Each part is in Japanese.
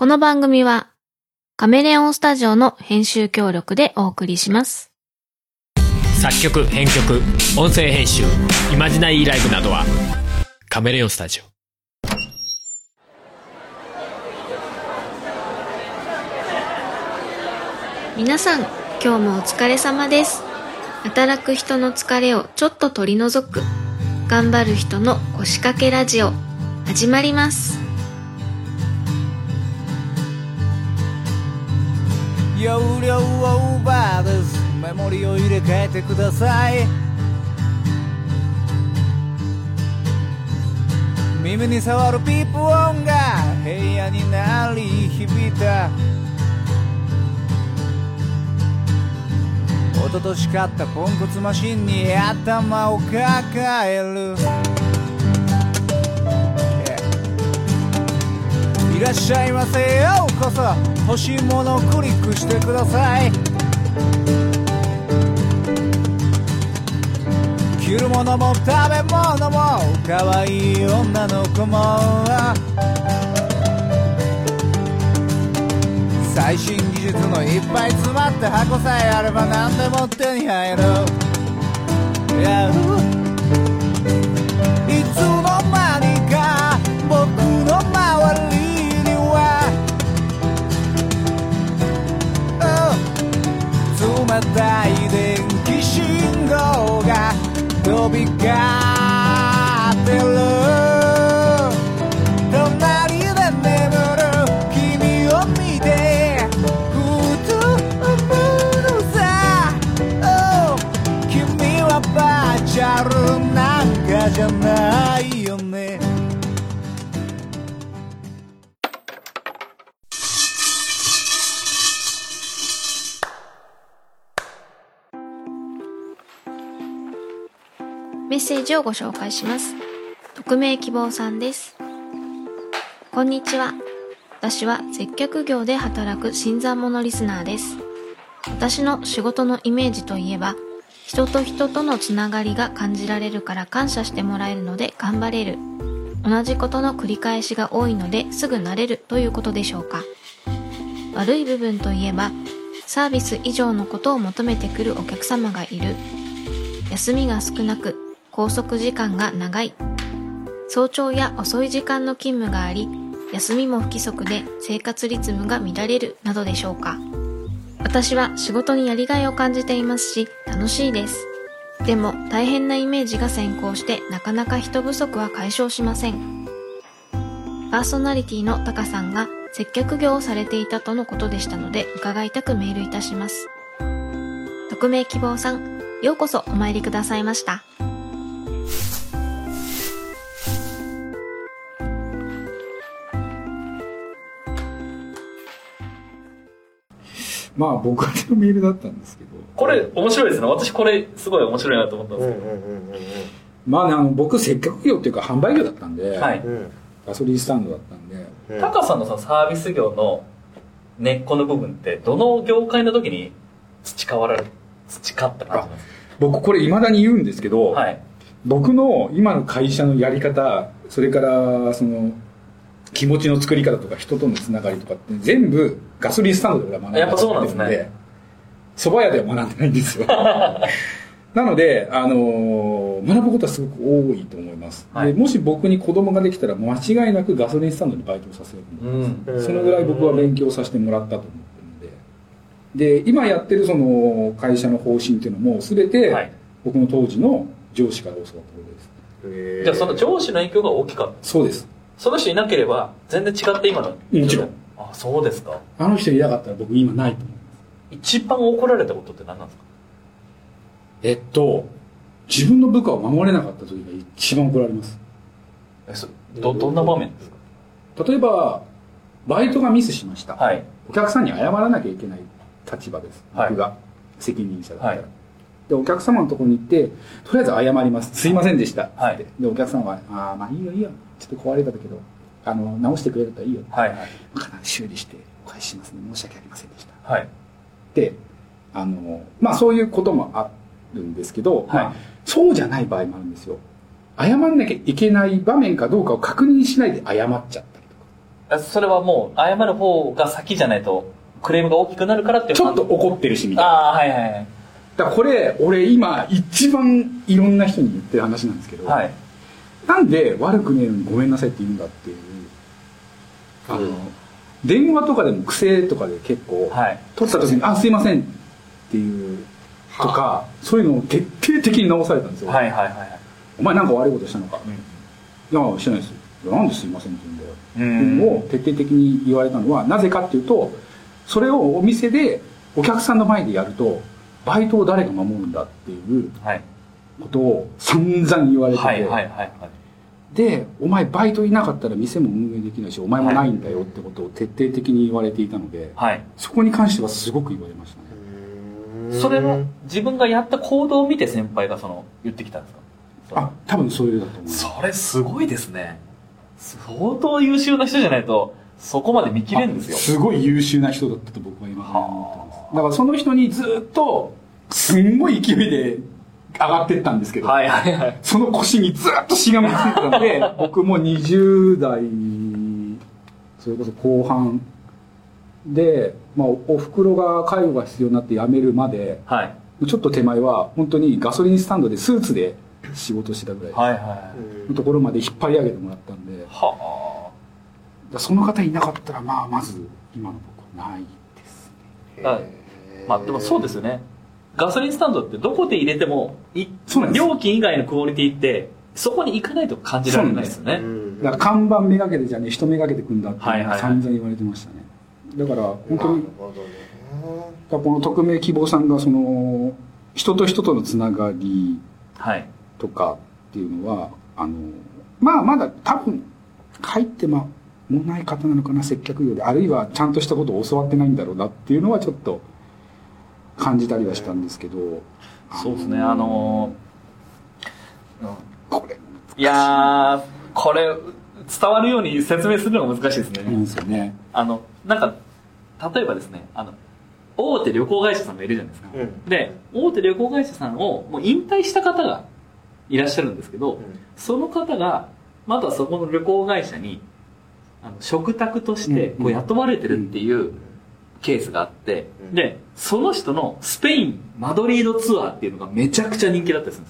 この番組はカメレオンスタジオの編集協力でお送りします。作曲編曲音声編集イマジナリーライブなどはカメレオンスタジオ皆さん、今日もお疲れ様です。働く人の疲れをちょっと取り除く頑張る人の腰掛けラジオ始まります。容量オーバーですメモリを入れ替えてください。耳に触るピープ音が部屋に鳴り響いた。一昨年買ったポンコツマシンに頭を抱える。らっしゃいませ。ようこそ。欲しいものをクリックしてください。着るものも食べ物も可愛い女の子も。最新技術のいっぱい詰まった箱さえあれば何でも手に入る。Yeah oh 冷たい電気信号が飛び交ってる。隣で眠る君を見てふと思うのさ、oh 君はバーチャルなんかじゃない。セージをご紹介します。匿名希望さんです。こんにちは。私は接客業で働く新参者リスナーです。私の仕事のイメージといえば、人と人とのつながりが感じられるから感謝してもらえるので頑張れる。同じことの繰り返しが多いのですぐ慣れるということでしょうか。悪い部分といえば、サービス以上のことを求めてくるお客様がいる。休みが少なく拘束時間が長い。早朝や遅い時間の勤務があり休みも不規則で生活リズムが乱れるなどでしょうか。私は仕事にやりがいを感じていますし楽しいです。でも大変なイメージが先行してなかなか人不足は解消しません。パーソナリティのタカさんが接客業をされていたとのことでしたので伺いたくメールいたします。匿名希望さんようこそお参りくださいました。まあ僕宛てのメールだったんですけど、これ面白いですね。私これすごい面白いなと思ったんですけまあね、あの僕接客業っていうか販売業だったんで、ど。はい。ガソリンスタンドだったんで、タカさんのそのサービス業の根っこの部分って、どの業界の時に培われる、培った感じなんです僕これ未だに言うんですけど、かはい。僕の今の会社のやり方、それからその気持ちの作り方とか人とのつながりとかって全部ガソリンスタンドで俺は学んでやっぱそうなんですねるので、蕎麦屋では学んでないんですよ。なので、あのー学ぶことはすごく多いと思います、はいで。もし僕に子供ができたら間違いなくガソリンスタンドにバイトをさせると思います。うん。そのぐらい僕は勉強させてもらったと思ってるので。で、今やってるその会社の方針っていうのも全てはい僕の当時の上司から教わったことです。じゃあその上司の影響が大きかった。そうです。その人いなければ、全然違って今の。もちろん。あ、そうですか。あの人いなかったら僕今ないと思う。一番怒られたことって何なんですか？えっと、自分の部下を守れなかった時が一番怒られます。えそど、どんな場面です例えば、バイトがミスしました。かはい。お客さんに謝らなきゃいけない立場です。はい僕が責任者だったら。はいで、お客様のところに行って、とりあえず謝ります。すいませんでした。はいで、お客さんは、ああ、まあいいよいいよ。ちょっと壊れたけど、あの、直してくれるといいよ。はいはい。修理してお返ししますね。申し訳ありませんでした。はい。で、あの、まあそういうこともあるんですけど、はいまあそうじゃない場合もあるんですよ。謝んなきゃいけない場面かどうかを確認しないで謝っちゃったりとか。あそれはもう謝る方が先じゃないとクレームが大きくなるからっていうちょっと怒ってるしみたいなああはいはいはいだからこれ俺今一番いろんな人に言ってる話なんですけど、はい。なんで悪くねえのにごめんなさいって言うんだっていうあの、電話とかでも癖とかで結構、はい。取った時に「あすいません」っていうとかそういうのを徹底的に直されたんですよ、はいはいはいはい。お前なんか悪いことしたのか、いやしてないです。なんですいませんって言うんだよ、うのを徹底的に言われたのはなぜかっていうとそれをお店でお客さんの前でやるとバイトを誰が守るんだっていうはい。ことを散々言われてて、はいはいはいはい。でお前バイトいなかったら店も運営できないしお前もないんだよってことを徹底的に言われていたので、はい。そこに関してはすごく言われましたね、それは自分がやった行動を見て先輩がその言ってきたんですか？あ多分そういうだと思いますそれすごいですね。相当優秀な人じゃないとそこまで見切れるんですよ。あすごい優秀な人だったと僕は今思ってます。だからその人にずっとすんごい勢いで上がってったんですけど、はいはいはい。その腰にずっとしがみついてたので 僕も20代それこそ後半で、まあ、おおふくろが介護が必要になって辞めるまではい。ちょっと手前は本当にガソリンスタンドでスーツで仕事してたぐらいはいはい。のところまで引っ張り上げてもらったんで。はらその方いなかったらまあまず今の僕はないですね。あまあでもそうですよねガソリンスタンドってどこで入れても料金以外のクオリティってそこに行かないと感じられないですよね。だから看板めがけてじゃねえ人めがけてくんだって散々言われてましたね。だから本当になるほどね。この匿名希望さんがその人と人とのつながりはい。とかっていうのはあのまあまだ多分書いてまもない方なのかな接客業で。あるいはちゃんとしたことを教わってないんだろうなっていうのはちょっと感じたりはしたんですけどそうですねあのーこれいやーこれ伝わるように説明するのが難しいですね、なんですよね。あのなんか例えばですねあの大手旅行会社さんがいるじゃないですか、うん。で大手旅行会社さんをもう引退した方がいらっしゃるんですけど、ん。その方がまたそこの旅行会社にあの食卓としてうんこう雇われてるっていうケースがあって、うん。でその人のスペインマドリードツアーっていうのがめちゃくちゃ人気だったりするん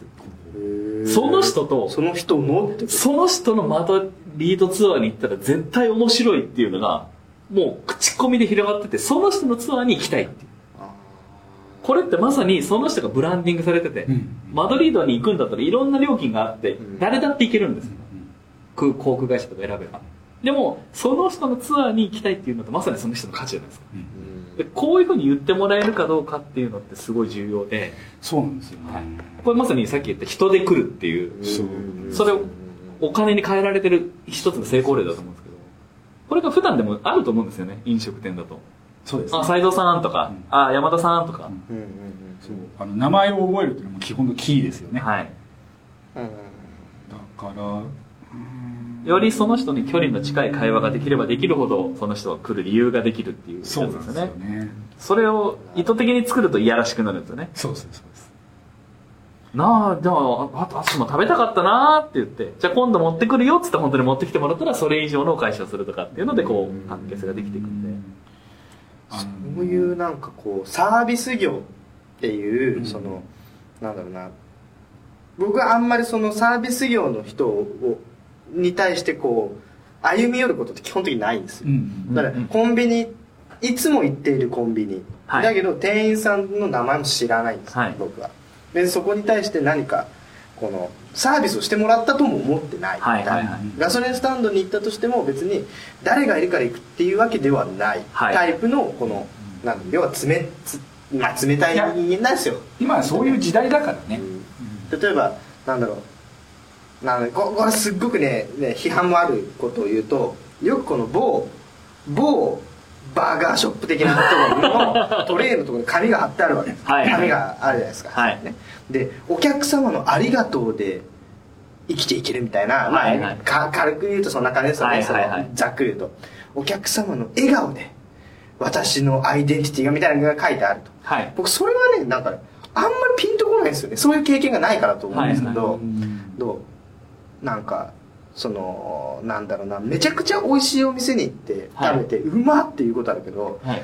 ですよ。その人とその人のその人のマドリードツアーに行ったら絶対面白いっていうのがもう口コミで広がっててその人のツアーに行きたいっていう。これってまさにその人がブランディングされてて、うん。マドリードに行くんだったらいろんな料金があって、ん。誰だって行けるんですよ、空航空会社とか選べばでもその人のツアーに行きたいっていうのってまさにその人の価値じゃないですか。でこういうふうに言ってもらえるかどうかっていうのってすごい重要で。そうなんですよね、これまさにさっき言った人で来るっていう。そうそれをお金に変えられてる一つの成功例だと思うんですけど。これが普段でもあると思うんですよね飲食店だと。そうですね。あ斎藤さんとか、あ山田さんとか、うん。うんそう。あの名前を覚えるっていうのも基本のキーですよね、はい。うんうん。だからよりその人に距離の近い会話ができればできるほどその人が来る理由ができるっていうやつそうなんですですよね。それを意図的に作るといやらしくなるんですよね。そうですそうですなあじゃああ私も食べたかったなーって言ってじゃあ今度持ってくるよっつって本当に持ってきてもらったらそれ以上のお返しをするとかっていうのでこう関係性ができていくんで。そういうなんかこうサービス業っていう、そのなんだろうな。僕はあんまりそのサービス業の人をに対してこう歩み寄ることって基本的にないんですよ、うんだからうん。コンビニいつも行っているコンビニ、はい。だけど店員さんの名前も知らないんです、はい。僕は。でそこに対して何かこのサービスをしてもらったとも思ってない、はいはいはい。ガソリンスタンドに行ったとしても別に誰がいるから行くっていうわけではない。はい。タイプのこの、なん要は冷つ、まあ、冷たい人間なんですよ、今はそういう時代だからね、例えばなんだろうなんだここれすっごくねね批判もあることを言うとよくこの某某バーガーショップ的なところのトレイのところに紙が貼ってあるわけ。です、はい。紙があるじゃないですか、はい。ね、でお客様のありがとうで生きていけるみたいな、まあはい。はいか軽く言うとそんな感じですよね、はいはいざっくり言うと。お客様の笑顔で私のアイデンティティがみたいなのが書いてあると。はい。僕それはねなんかねあんまりピンとこないんですよね。そういう経験がないからと思うんですけど、うんどう？なんかそのなんだろうなめちゃくちゃ美味しいお店に行ってはい。食べて、うまっていうことあるけどはい。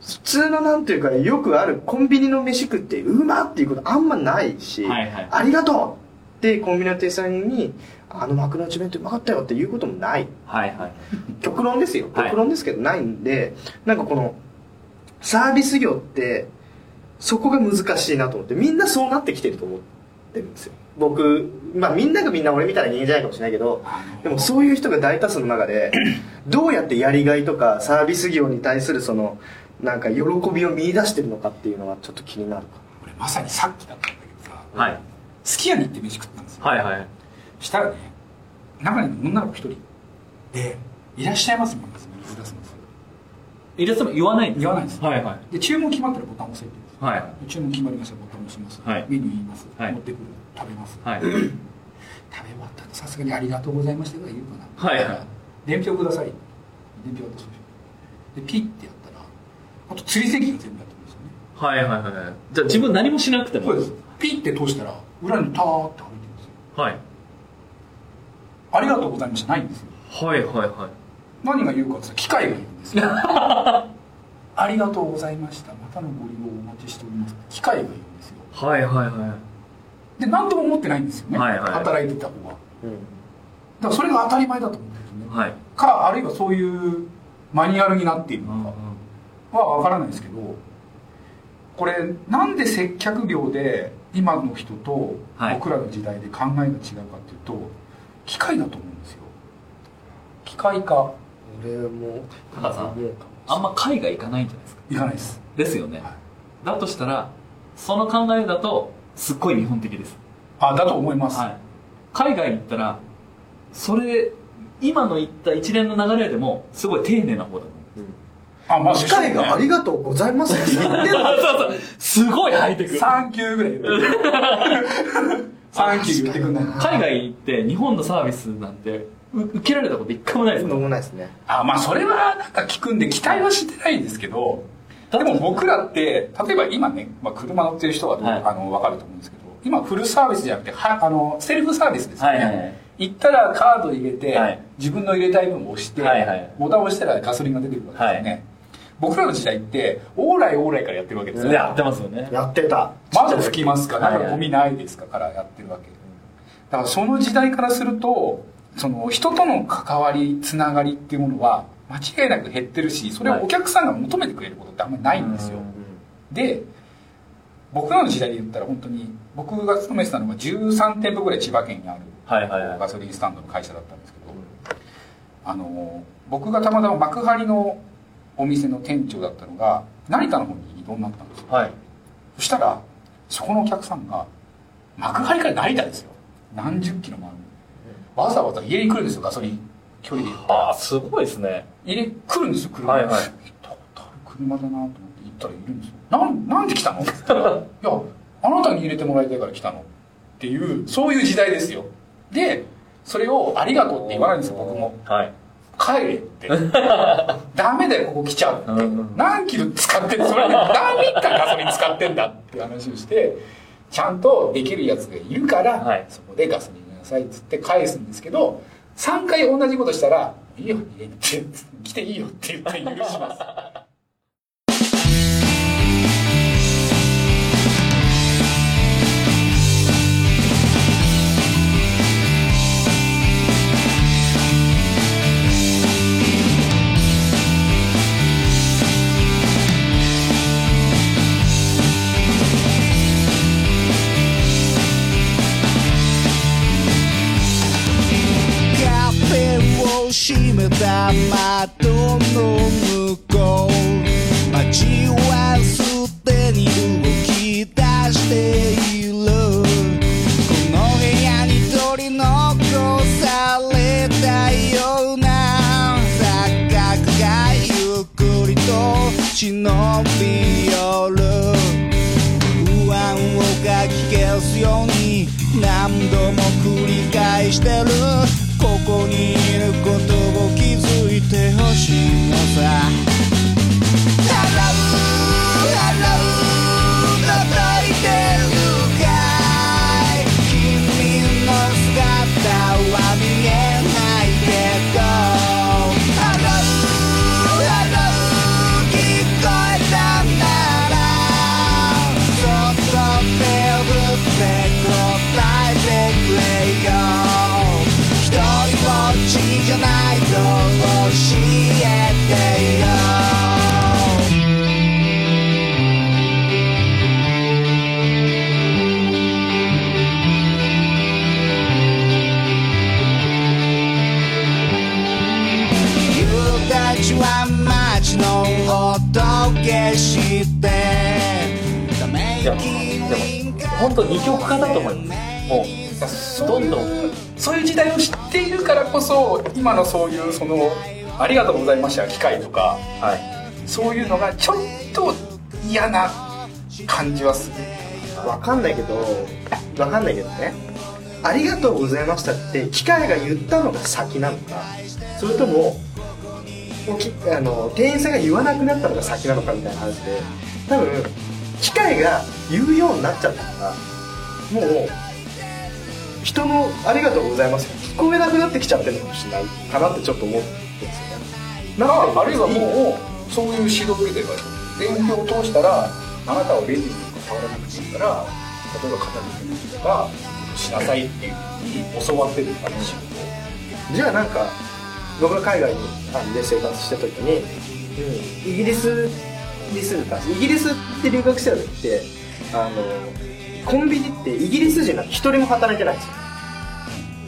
普通のなんていうかよくあるコンビニの飯食ってうまっていうことあんまないし、はいはい。ありがとうってコンビニの店員さんにあの幕の内弁当うまかったよっていうこともない。はいはい。極論ですよ。はい。極論ですけどないんで、なんかこのサービス業ってそこが難しいなと思ってみんなそうなってきてると思ってるんですよ僕まあみんながみんな俺みたいな人間じゃないかもしれないけどでもそういう人が大多数の中で どうやってやりがいとかサービス業に対するそのなんか喜びを見出してるのかっていうのはちょっと気になるか。俺まさにさっきだったんだけどさはい。すき家に行って飯食ったんですよ。はいはい。したらね中に女の子一人で「いらっしゃいます」って言うんです水出す。んですよ入れても言わないんです言わないんです。はいはい。で注文決まったらボタンを押せって言うんですよはい。で注文決まりましたボタンを押します、はい。メニュー言います、はい。持ってくる食べます、はい。食べ終わったらさすがに「ありがとうございました」が言うかな。はい。はい伝票ください。伝票渡すでしょでピッてやったらあと釣り席が全部やってるんですよね。はいはいはいはい。じゃあ自分何もしなくても。そうです。ピッて通したら裏にターって歩いてるんですよ。はい。ありがとうございました。ないんですよ。はいはいはい。何が言うかって機械が言うんですよ。ありがとうございました。またのご利用をお待ちしております。機械が言うんですよ。はいはいはで何とも思ってないんですよね、はいはい。働いてた方は。だうん。からそれが当たり前だと思ってるんですよね、いはい。かあるいはそういうマニュアルになっているのかは分からないですけどこれなんで接客業で今の人とはい。僕らの時代で考えが違うかっていうと機械だと思うんですよ。機械化。俺も高田さん。あんま海外行かないんじゃないですか？いかないです。ですよね。はい。だとしたらその考えだとすっごい日本的です。あだと思います、はい。海外に行ったらそれ今の言った一連の流れでもすごい丁寧な方だと思うあまあ機械がありがとうございますって言ってるそうそう。すごいハイテク。サンキューぐらい サンキュー言ってくんない。海外行って日本のサービスなんてう受けられたこと一回もないですもないですね。あまあそれはなんか聞くんで期待はしてないんですけどでも僕らって例えば今ね、まあ、車乗ってる人はどう、はい。あの分かると思うんですけど今フルサービスじゃなくてはあのセルフサービスですよね、はいはい。はい行ったらカード入れて、はい。自分の入れたい分を押して、はいはい。ボタンを押したらガソリンが出てくるわけですよね、はい。僕らの時代ってオーライオーライからやってるわけですよ。やってますよね。やってた。窓拭きますか？はいはい。なんかゴミないですかからやってるわけ。だからその時代からするとその人との関わりつながりっていうものは間違いなく減ってるしそれをお客さんが求めてくれることってあんまりないんですよ、で僕らの時代で言ったら本当に僕が勤めてたのが13店舗ぐらい千葉県にあるはいはいはい。ガソリンスタンドの会社だったんですけど、あの僕がたまたま幕張のお店の店長だったのが成田の方に異動になったんですよ。はい。そしたらそこのお客さんが幕張から成田ですよ。何十キロもある。わざわざ家に来るんですよガソリン。距離で言ったら。ああすごいですね家に来るんですよ車。はいはい。行ったことある車だなと思って行ったらいるんですよ。なんなんで来たの？って言ったらいやあなたに入れてもらいたいから来たのっていうそういう時代ですよ。でそれをありがとうって言わないんですよ僕も。はい。帰れって。ダメだよここ来ちゃうって、何キロ使ってんそれ何リッターガソリン使ってんだっていう話をしてちゃんとできるやつがいるから、はい。そこでガソリンくださいっつって返すんですけど3回同じことしたら「いいよ家に。来 て来ていいよ」って言って許します。閉めた窓の向こう街はすでに動き出しているこの部屋に取り残されたような錯覚がゆっくりと忍び寄る不安をかき消すように何度も繰り返してるい本当二極化だと思います。もうどんどん。そういう時代を知っているからこそ今のそういうその「ありがとうございました」機会とかはい。そういうのがちょっと嫌な感じはする。わかんないけどわかんないけどね。ありがとうございましたって機械が言ったのが先なのかそれとももうきあの店員さんが言わなくなったのが先なのかみたいな話で多分機械が言うようになっちゃったからもう人の「ありがとうございます」が聞こえなくなってきちゃってるのかもしれないかなってちょっと思ってるんですよね。まあ、あるいはもうそういう指導を受けてる。から伝票を通したらあなたは便利に変わらなくていいから例えば片付けとかしなさいっていうふうに教わってるから仕事を。じゃあなんか僕が海外にあので生活した時に、イギリスに住んでたんですイギリスって留学してた時ってあのコンビニってイギリス人なんて一人も働いてないんですよ。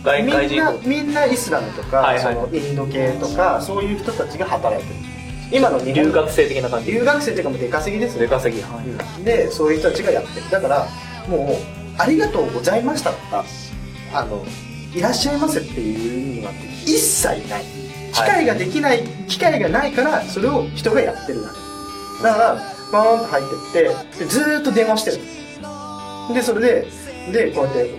外みんなみんなイスラムとか、はいはい。そのインド系とかそういう人たちが働いてる。今の留学生的な感じ。留学生っていうかもう出稼ぎです出ね稼ぎ。はい。でそういう人たちがやってる。だからもう「ありがとうございました」とか「あのいらっしゃいませ」っていうのなんて一切ない。機械ができない、機械がないからそれを人がやってるだけだからバーンと入ってってでずーっと電話してる。でそれででこうやって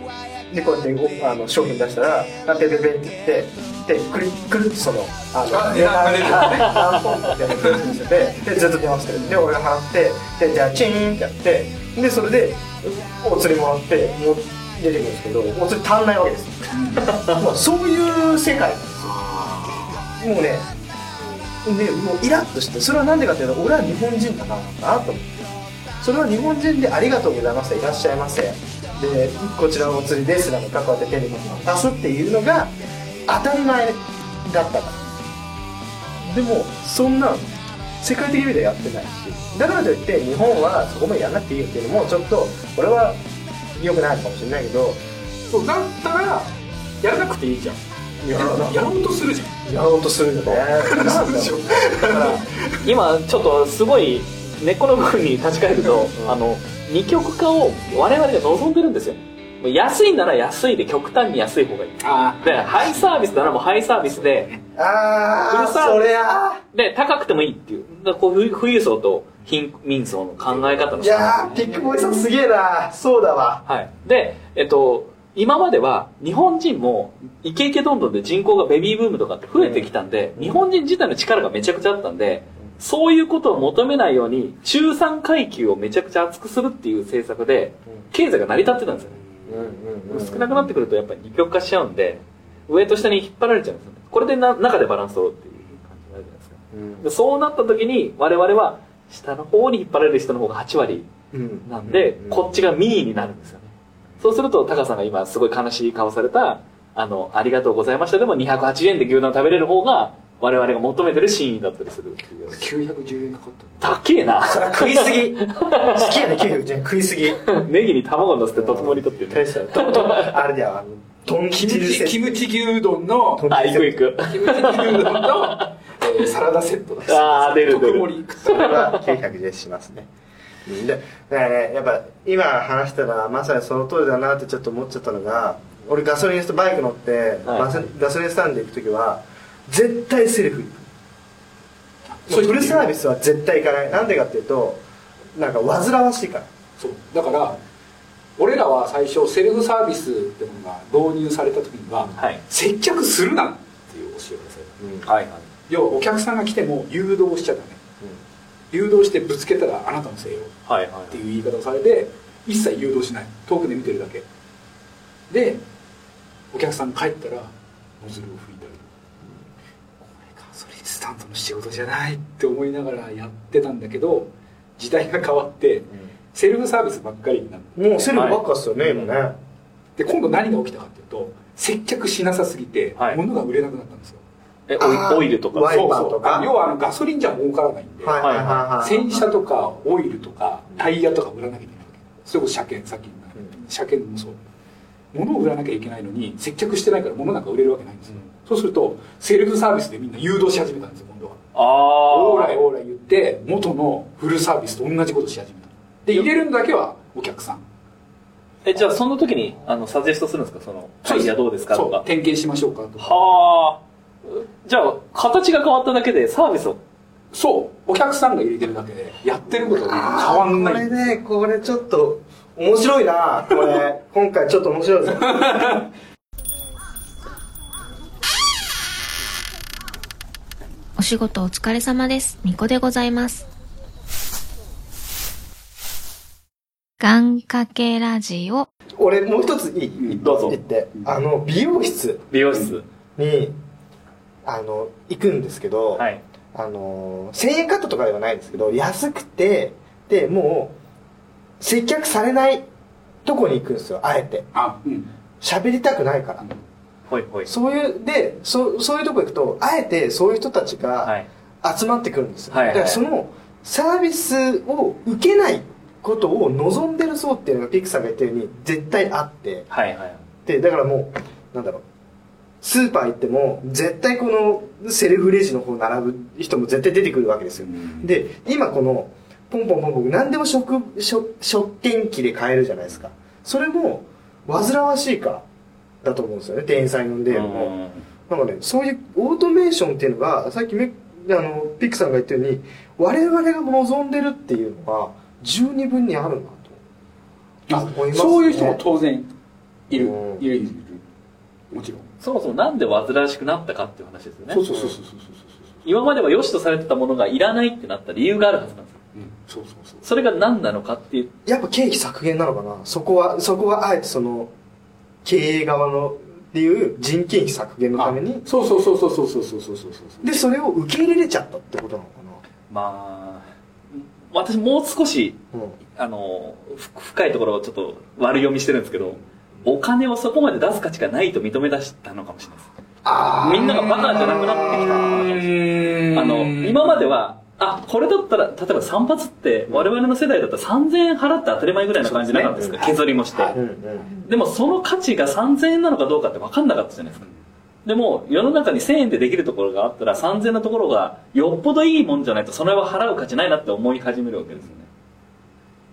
でこうやっておあの商品出したら「あペペペ」って言ってでくるくるってそのあのあ値段が出る。あ何本かってやってくる。んですよででずっと電話してる。で俺が払ってでじゃあチーンってやってでそれでお釣りもらってもう出てくるんですけどお釣り足んないわけですよ。もうそういう世界なんですよ。もうねでもうイラッとしてそれはなんでかっていうと俺は日本人だからなんだなと思って。それは日本人でありがとうございましたいらっしゃいませ。でこちらのお釣りですなのかこうやってテレビに渡すっていうのが当たり前だったからでもそんな世界的に見たらやってないし。だからといって日本はそこまでやんなくていいよっていうのもちょっと俺は良くないかもしれないけどそうだったらやらなくていいじゃん。ややろうとするじゃん。やろうとするよね。今ちょっとすごい根っこの部分に立ち返ると、あの二極化を我々が望んでるんですよ。安いなら安いで極端に安い方がいい。あでハイサービスならもうハイサービスでああそれあで高くてもいいっていう。だこう富富裕層と貧民層の考え方のいやーピックボーイさんすげえな。そうだわ。はい。で、えっと、今までは日本人もイケイケどんどんで人口がベビーブームとかって増えてきたんで、日本人自体の力がめちゃくちゃあったんで、そういうことを求めないように中産階級をめちゃくちゃ厚くするっていう政策で、経済が成り立ってたんですよね。少なくなってくるとやっぱり二極化しちゃうんで、上と下に引っ張られちゃうんですよね。これでな中でバランスをっていう感じになるじゃないですか。でそうなった時に我々は下の方に引っ張られる人の方が8割なんで、こっちがミーになるんですよね。そうすると、タカさんが今すごい悲しい顔された、あの、ありがとうございました。でも280円で牛丼食べれる方が、我々が求めてるシーンだったりする。っていう。910円かかった。高えな。それは食いすぎ。好きやね900円。食いすぎ。ネギに卵乗せてとつもりとってね。大あれだよ。あの豚キム汁セットチキムチ牛丼のあ、行く行く。キムチ牛丼の、えーサラダセットですあー出る出る。特盛りそれは900でしますねでだからねやっぱ今話したらまさにその通りだなってちょっと思っちゃったのが俺ガソリンスタバイク乗って、はい。ガソリンスタンド行く時は絶対セルフ行く。フルサービスは絶対行かない。なんでかっていうとなんか煩わしいから。そう。だから俺らは最初セルフサービスってものが導入された時には、はい。接客するなっていう教えをされたはい。要はお客さんが来ても誘導しちゃダメ、誘導してぶつけたらあなたのせいよ。はいはっていう言い方をされて一切誘導しない。遠くで見てるだけ。でお客さん帰ったらノズルを拭いたりこれガソリンスタンドの仕事じゃないって思いながらやってたんだけど時代が変わってセルフサービスばっかりになって。もうセルフばっかっすよね、今ね。で今度何が起きたかっていうと接客しなさすぎてはい。物が売れなくなったんですよ、い。え、オイルとか。ワイパーそうそう。とかあ要はあのガソリンじゃ儲からないんで、はいはいはいはい。洗車とかオイルとかタイヤとか売らなきゃいけないわけ。それこそ車検さっき言った車検もそう。物を売らなきゃいけないのに接客してないから物なんか売れるわけないんですよ、そうするとセルフサービスでみんな誘導し始めたんですよ今度は。あー。オーライイオーライ言って元のフルサービスと同じことし始めた。で入れるのだけはお客さん。え、じゃあその時に、あの、サジェストするんですか？その、アイディアどうですか？そうとか。点検しましょうか？とか。はあ。じゃあ、形が変わっただけでサービスを。そうお客さんが入れてるだけでやってることは変わんないこれねこれちょっと面白いなこれ 今回ちょっと面白いぞお仕事お疲れ様です。みこでございます。願掛けラジオ。俺もう一ついい？どうぞ言ってあの美容室美容室。にあの行くんですけど、はい。あの1000円カットとかではないんですけど安くてでもう接客されないとこに行くんですよあえてあうん喋りたくないからほいほい。そういうでそそういうとこ行くとあえてそういう人たちはがい。集まってくるんですよ、はいはいだからそのサービスを受けないことを望んでる層っていうのがピクさんが言ったように絶対あってはいはい。でだからもうなんだろうスーパー行っても絶対このセルフレジの方並ぶ人も絶対出てくるわけですよ、で今このポンポンポンポン何でも食食食券機で買えるじゃないですか。それも煩わしいからだと思うんですよね。店員さん呼んでるのもなんかねそういうオートメーションっていうのがさっきめあのピックさんが言ったように我々が望んでるっていうのは十二分にあるなと。あ思いますね。そういう人も当然いる。うん。いるいるいる。もちろんそもそもなんで煩わしくなったかっていう話ですよね。そうそうそうそうそうそう今までは良しとされてたものがいらないってなった理由があるはずなんですよ。そうそうそう。それが何なのかっていう。やっぱ経費削減なのかな。そこはそこはあえてその経営側のっていう人件費削減のために。そうそうそうそうそうそうそうそうそうそう。でそれを受け入れれちゃったってことなのかまあ、私もう少し、なうん。あの、ふ深いところをちょっと悪読みしてるんですけど、お金をそこまで出す価値がないと認め出したのかもしれないです。あみんながバカじゃなくなってきたのかもしれない。あの、今までは、あ、これだったら、例えば散髪って、我々の世代だったら3000円払って当たり前ぐらいな感じなかったですか、削りもして。でもその価値が3000円なのかどうかって分かんなかったじゃないですか。でも、世の中に1000円でできるところがあったら、3000円のところが、よっぽどいいもんじゃないと、それは払う価値ないなって思い始めるわけですよね。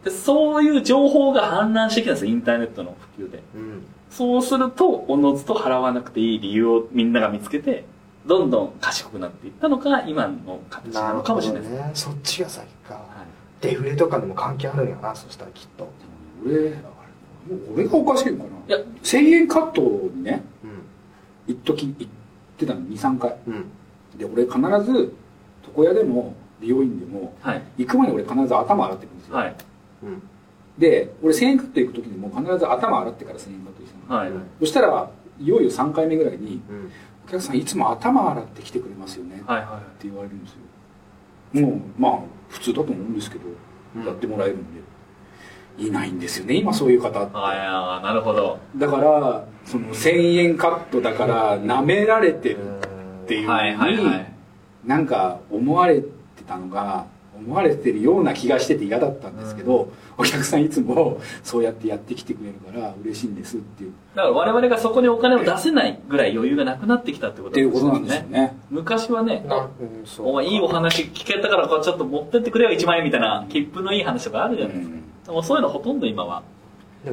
で、そういう情報が氾濫してきたんですよ、インターネットの普及で。うん。そうすると、おのずと払わなくていい理由をみんなが見つけて、どんどん賢くなっていったのが、今の形なのかもしれない。です。ね。そっちが先か。はいデフレとかでも関係あるんやなそしたらきっと。俺俺がおかしいのかいや。な1000円カットにねうん。一時行ってたの23回。うん。で俺必ず床屋でも美容院でもはい。行く前に俺必ず頭洗ってくるんですよ、はい。うんで俺1000円カット行く時にも必ず頭洗ってから1000円カットしてたのはい。そしたらいよいよ3回目ぐらいにうん「お客さんいつも頭洗ってきてくれますよね」ってはい。は言われるんですよもうまあ普通だと思うんですけど、うんやってもらえるんでいないんですよね今そういう方ってい。ああ、なるほど。だからその1000円カットだから舐められてるっていうはいはいふうにはい。なんか思われてたのが思われてるような気がしてて嫌だったんですけど、お客さんいつもそうやってやってきてくれるから嬉しいんですっていう。だから我々がそこにお金を出せないぐらい余裕がなくなってきたってことっていうことなんですよね。昔はね、なうんお前いいお話聞けたからこうちょっと持ってってくれよ1万円みたいな切符のいい話とかあるじゃないですか。でもそういうのほとんど今は。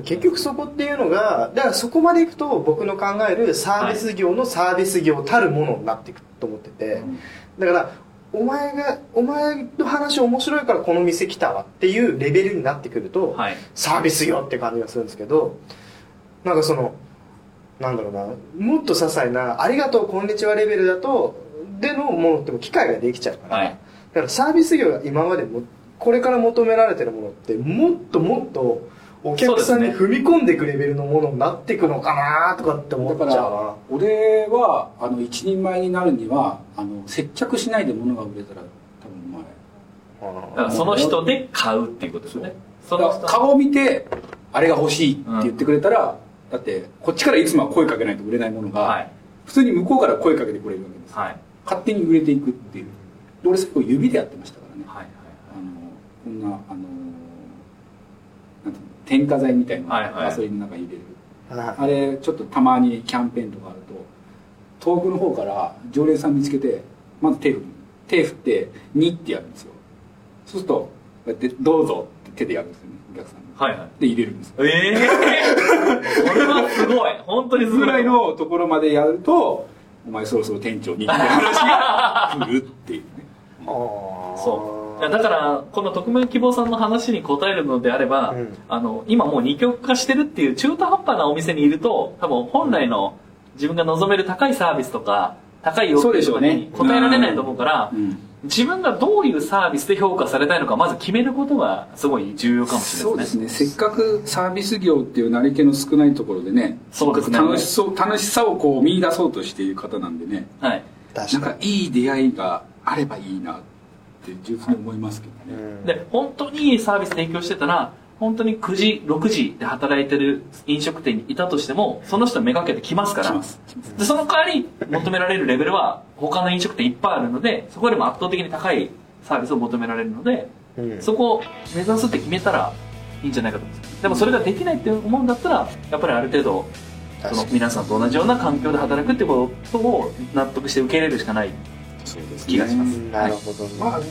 結局そこっていうのがだからそこまでいくと僕の考えるサービス業のサービス業たるものになっていくと思ってて、だからお前がお前の話面白いからこの店来たわっていうレベルになってくると、はい。サービス業って感じがするんですけどなんかそのなんだろうなもっと些細な「ありがとうこんにちは」レベルだとでのものっても機会ができちゃうから、はい。だからサービス業が今までもこれから求められてるものってもっともっとお客さんにそう踏み込んでいくレベルのものになっていくのかなとかって思だからっちゃうな。俺はあの一人前になるにはあの接客しないで物が売れたら多分お前。だからその人で買うっていうことですよね。その人。だから顔を見てあれが欲しいって言ってくれたら、だってこっちからいつもは声かけないと売れないものが、はい。普通に向こうから声かけてくれるわけです、はい。勝手に売れていくっていう。で俺最後指でやってましたからね。はい。あのこんなあのなんていうの添加剤みたいなはいはい。ガソリンの中に入れる、はあれちょっとたまにキャンペーンとかあると遠くの方から常連さん見つけてまず手振る。手振って「2」ってやるんですよ。そうするとこうやって「どうぞ」って手でやるんですよねお客さんがはいはい。で入れるんですよ。ええー、これはすごい。本当にすごい。ぐらいのところまでやるとお前そろそろ店長にって話が来るっていうね。そう。いやだから、この匿名希望さんの話に答えるのであれば、うん。あの、今もう二極化してるっていう中途半端なお店にいると、多分本来の自分が望める高いサービスとか、高い要求とかに応えられないと思うから、うん。自分がどういうサービスで評価されたいのか、まず決めることがすごい重要かもしれないですね。ですね。せっかくサービス業っていう慣れ気の少ないところでねそうですね。楽しそう楽しさをこう見出そうとしている方なんでね。はい。なん確かかいい出会いがあればいいなって純粋に思いますけどね、にうん。で、本当にいいサービス提供してたら、本当に9時、6時で働いてる飲食店にいたとしても、その人めがけて来ますから。で、その代わり求められるレベルは他の飲食店いっぱいあるので、そこよりも圧倒的に高いサービスを求められるので、うん。そこを目指すって決めたらいいんじゃないかと思うんですよ。でもそれができないって思うんだったら、やっぱりある程度、その皆さんと同じような環境で働くってことを納得して受け入れるしかないそうです。気がします。なるほどね、まあ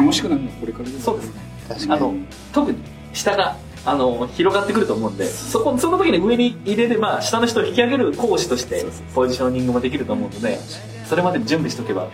楽しくなるのはこれからですそう。ですね。確かに。あの、特に下が、あの、広がってくると思うんで、そこ、その時に上に入れれば、下の人を引き上げる講師として、ポジショニングもできると思うので、それまでに準備しておけば、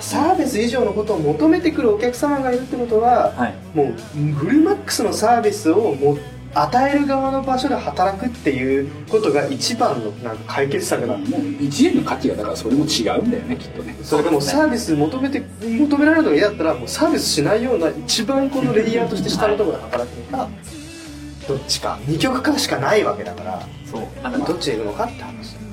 サービス以上のことを求めてくるお客様がいるってことははい。もうフルマックスのサービスをもう与える側の場所で働くっていうことが一番のなんか解決策だもう1円の価値がだからそれも違うんだよねきっとね。それでもサービス求めて求められるのが嫌だったらもうサービスしないような一番このレイヤーとして下のところで働くのか。どっちか。二極化しかないわけだから。そう。なんか、どっちへ行くのかって話だよ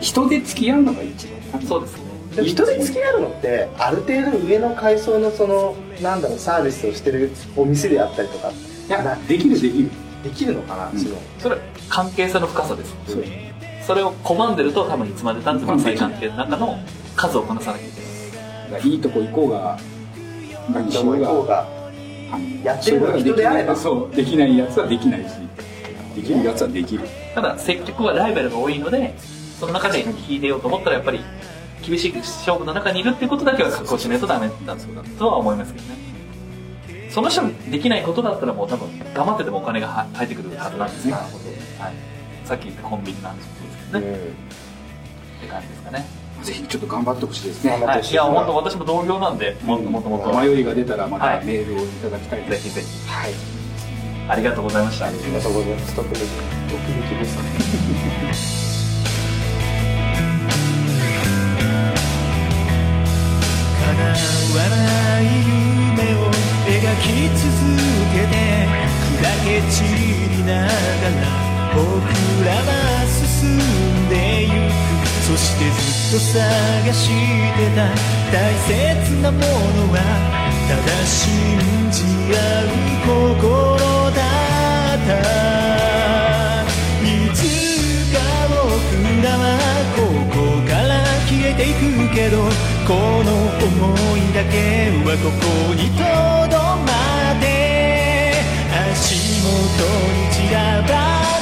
人で付き合うのが一番そうですね。なでも人で付き合うのってある程度上の階層のそのなんだろうサービスをしてるお店であったりとかいやできるできる。できるのかな、うん。そのそれ、関係性の深さです。そう。それを拒んでると、多分いつまで経っても浅い関係の中の数をこなさなきゃいけない。いいとこ行こうが何しようが。やってるのが人であれば。そう。できないやつはできないし。できるやつはできる。ただ、接客はライバルが多いので、その中で引き入れようと思ったら、やっぱり、厳しい勝負の中にいるっていうことだけは確保しないとダメだとは思いますけどね。その人ができないことだったらもう多分、頑張っててもお金がは入ってくるはずなんですね。はい。さっき言ったコンビニの話もそうですけどね。って感じですかね。ぜひちょっと頑張ってほしいですねはい。いや、本当私も同業なんで、もっともっともっと。迷いが出たらまはいたメールをいただきたいです、ぜひぜひ。はいありがとうございました。ありがとうございます特に特に希望さん叶わない描き続けて砕け散りながら僕らは進んでゆく。そしてずっと探してた。大切なものはただ信じ合う心だった。いつか僕らはここから消えていくけどこの想いだけはここにと足元に散らばっ